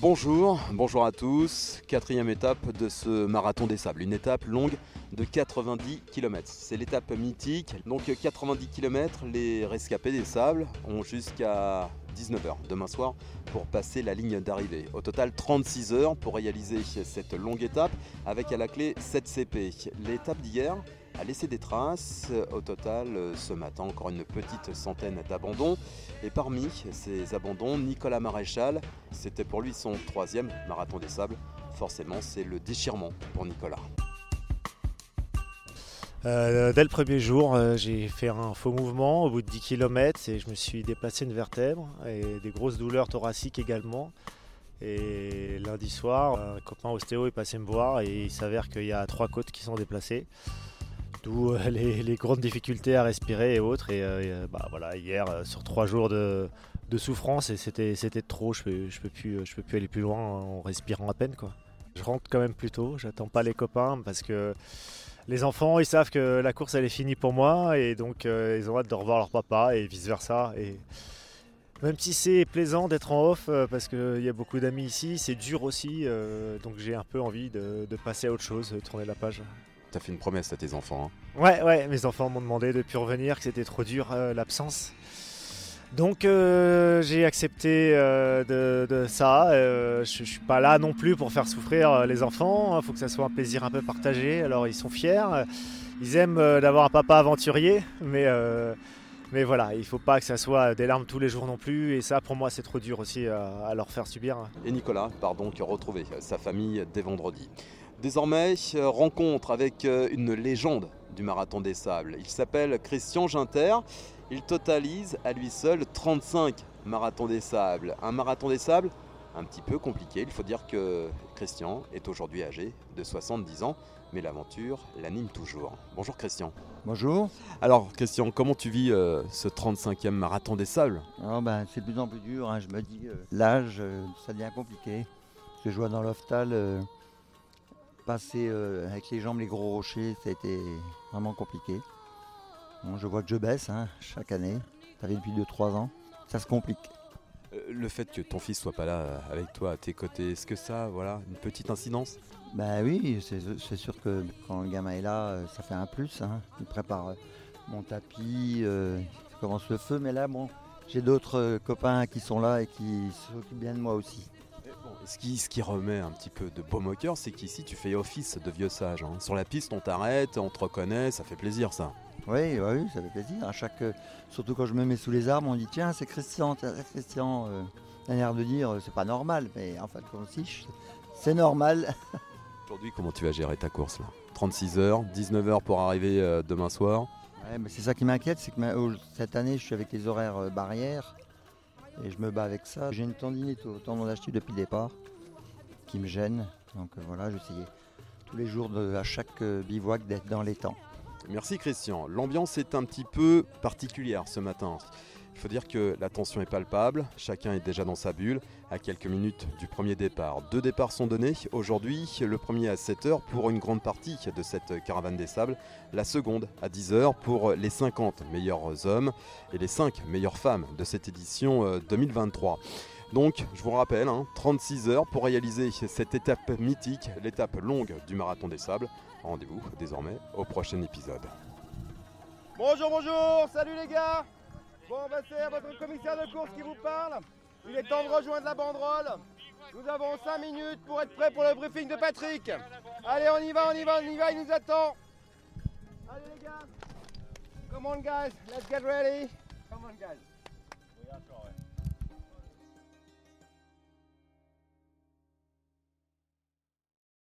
Bonjour, bonjour à tous. Quatrième étape de ce marathon des sables, une étape longue de 90 km. C'est l'étape mythique. Donc 90 km, les rescapés des sables ont jusqu'à 19h demain soir pour passer la ligne d'arrivée. Au total 36 heures pour réaliser cette longue étape avec à la clé 7 CP. L'étape d'hier a laissé des traces. Au total, ce matin, encore une petite centaine d'abandons. Et parmi ces abandons, Nicolas Maréchal, c'était pour lui son troisième marathon des sables. Forcément, c'est le déchirement pour Nicolas. Euh, dès le premier jour, euh, j'ai fait un faux mouvement au bout de 10 km et je me suis déplacé une vertèbre et des grosses douleurs thoraciques également. Et lundi soir, un copain ostéo est passé me voir et il s'avère qu'il y a trois côtes qui sont déplacées. Euh, les, grandes difficultés à respirer et autres. Et bah, voilà, hier, sur trois jours de, souffrance, et c'était, trop. Je ne peux, plus, je peux plus aller plus loin en respirant à peine. Quoi. Je rentre quand même plus tôt. J'attends pas les copains parce que les enfants, ils savent que la course, elle est finie pour moi et donc euh, ils ont hâte de revoir leur papa et vice-versa. Et même si c'est plaisant d'être en off euh, parce qu'il y a beaucoup d'amis ici, c'est dur aussi. Euh, donc j'ai un peu envie de, passer à autre chose, de tourner la page. T'as fait une promesse à tes enfants. Hein. Ouais, ouais, mes enfants m'ont demandé de plus revenir, que c'était trop dur l'absence. Donc euh, j'ai accepté euh, de, ça. Euh, je, ne suis pas là non plus pour faire souffrir les enfants. Il faut que ça soit un plaisir un peu partagé. Alors ils sont fiers. Ils aiment d'avoir un papa aventurier, mais mais voilà, il faut pas que ça soit des larmes tous les jours non plus. Et ça, pour moi, c'est trop dur aussi à, leur faire subir. Et Nicolas pardon, qui a retrouvé sa famille dès vendredi. Désormais, rencontre avec une légende du marathon des sables. Il s'appelle Christian Ginter. Il totalise à lui seul 35 marathons des sables. Un marathon des sables un petit peu compliqué. Il faut dire que Christian est aujourd'hui âgé de 70 ans, mais l'aventure l'anime toujours. Bonjour Christian. Bonjour. Alors Christian, comment tu vis euh, ce 35e marathon des sables? Oh ben, C'est de plus en plus dur, hein. je me dis, euh, l'âge, euh, ça devient compliqué. Parce que je vois dans l'oftal, passer avec les jambes les gros rochers, ça a été vraiment compliqué je vois que je baisse hein, chaque année. Ça fait depuis 2-3 ans. Ça se complique. Euh, le fait que ton fils soit pas là euh, avec toi à tes côtés, est-ce que ça, voilà, une petite incidence? Bah oui, c'est sûr que quand le gamin est là, euh, ça fait un plus. Hein. Il prépare mon tapis, il commence le feu, mais là, bon, j'ai d'autres copains qui sont là et qui s'occupent bien de moi aussi. Ce, qui, ce qui remet un petit peu de baume au cœur, c'est qu'ici tu fais office de vieux sage. Hein. Sur la piste, on t'arrête, on te reconnaît, ça fait plaisir ça. Oui, oui, ça fait plaisir. À chaque, surtout quand je me mets sous les arbres, on dit tiens, c'est Christian, c'est Christian. Euh, de dire c'est pas normal, mais en fait, c'est normal. Aujourd'hui, comment tu vas gérer ta course là? 36 heures, 19 heures pour arriver euh, demain soir? c'est ça qui m'inquiète, c'est que cette année, je suis avec les horaires euh, barrières et je me bats avec ça. J'ai une tendinite au tendon d'Achille depuis le départ qui me gêne. Donc voilà, j'essayais tous les jours à chaque bivouac d'être dans les temps. Merci Christian. L'ambiance est un petit peu particulière ce matin. Il faut dire que la tension est palpable, chacun est déjà dans sa bulle, à quelques minutes du premier départ. Deux départs sont donnés aujourd'hui, le premier à 7h pour une grande partie de cette caravane des sables, la seconde à 10h pour les 50 meilleurs hommes et les 5 meilleures femmes de cette édition 2023. Euh, Donc, je vous rappelle, 36 hein, heures pour réaliser cette étape mythique, l'étape longue du marathon des sables. Rendez-vous désormais au prochain épisode. Bonjour, bonjour, salut les gars Bon, bah c'est votre commissaire de course qui vous parle. Il est temps de rejoindre la banderole. Nous avons 5 minutes pour être prêts pour le briefing de Patrick. Allez, on y va, on y va, on y va, il nous attend. Allez les gars Come on guys, let's get ready. Come on guys.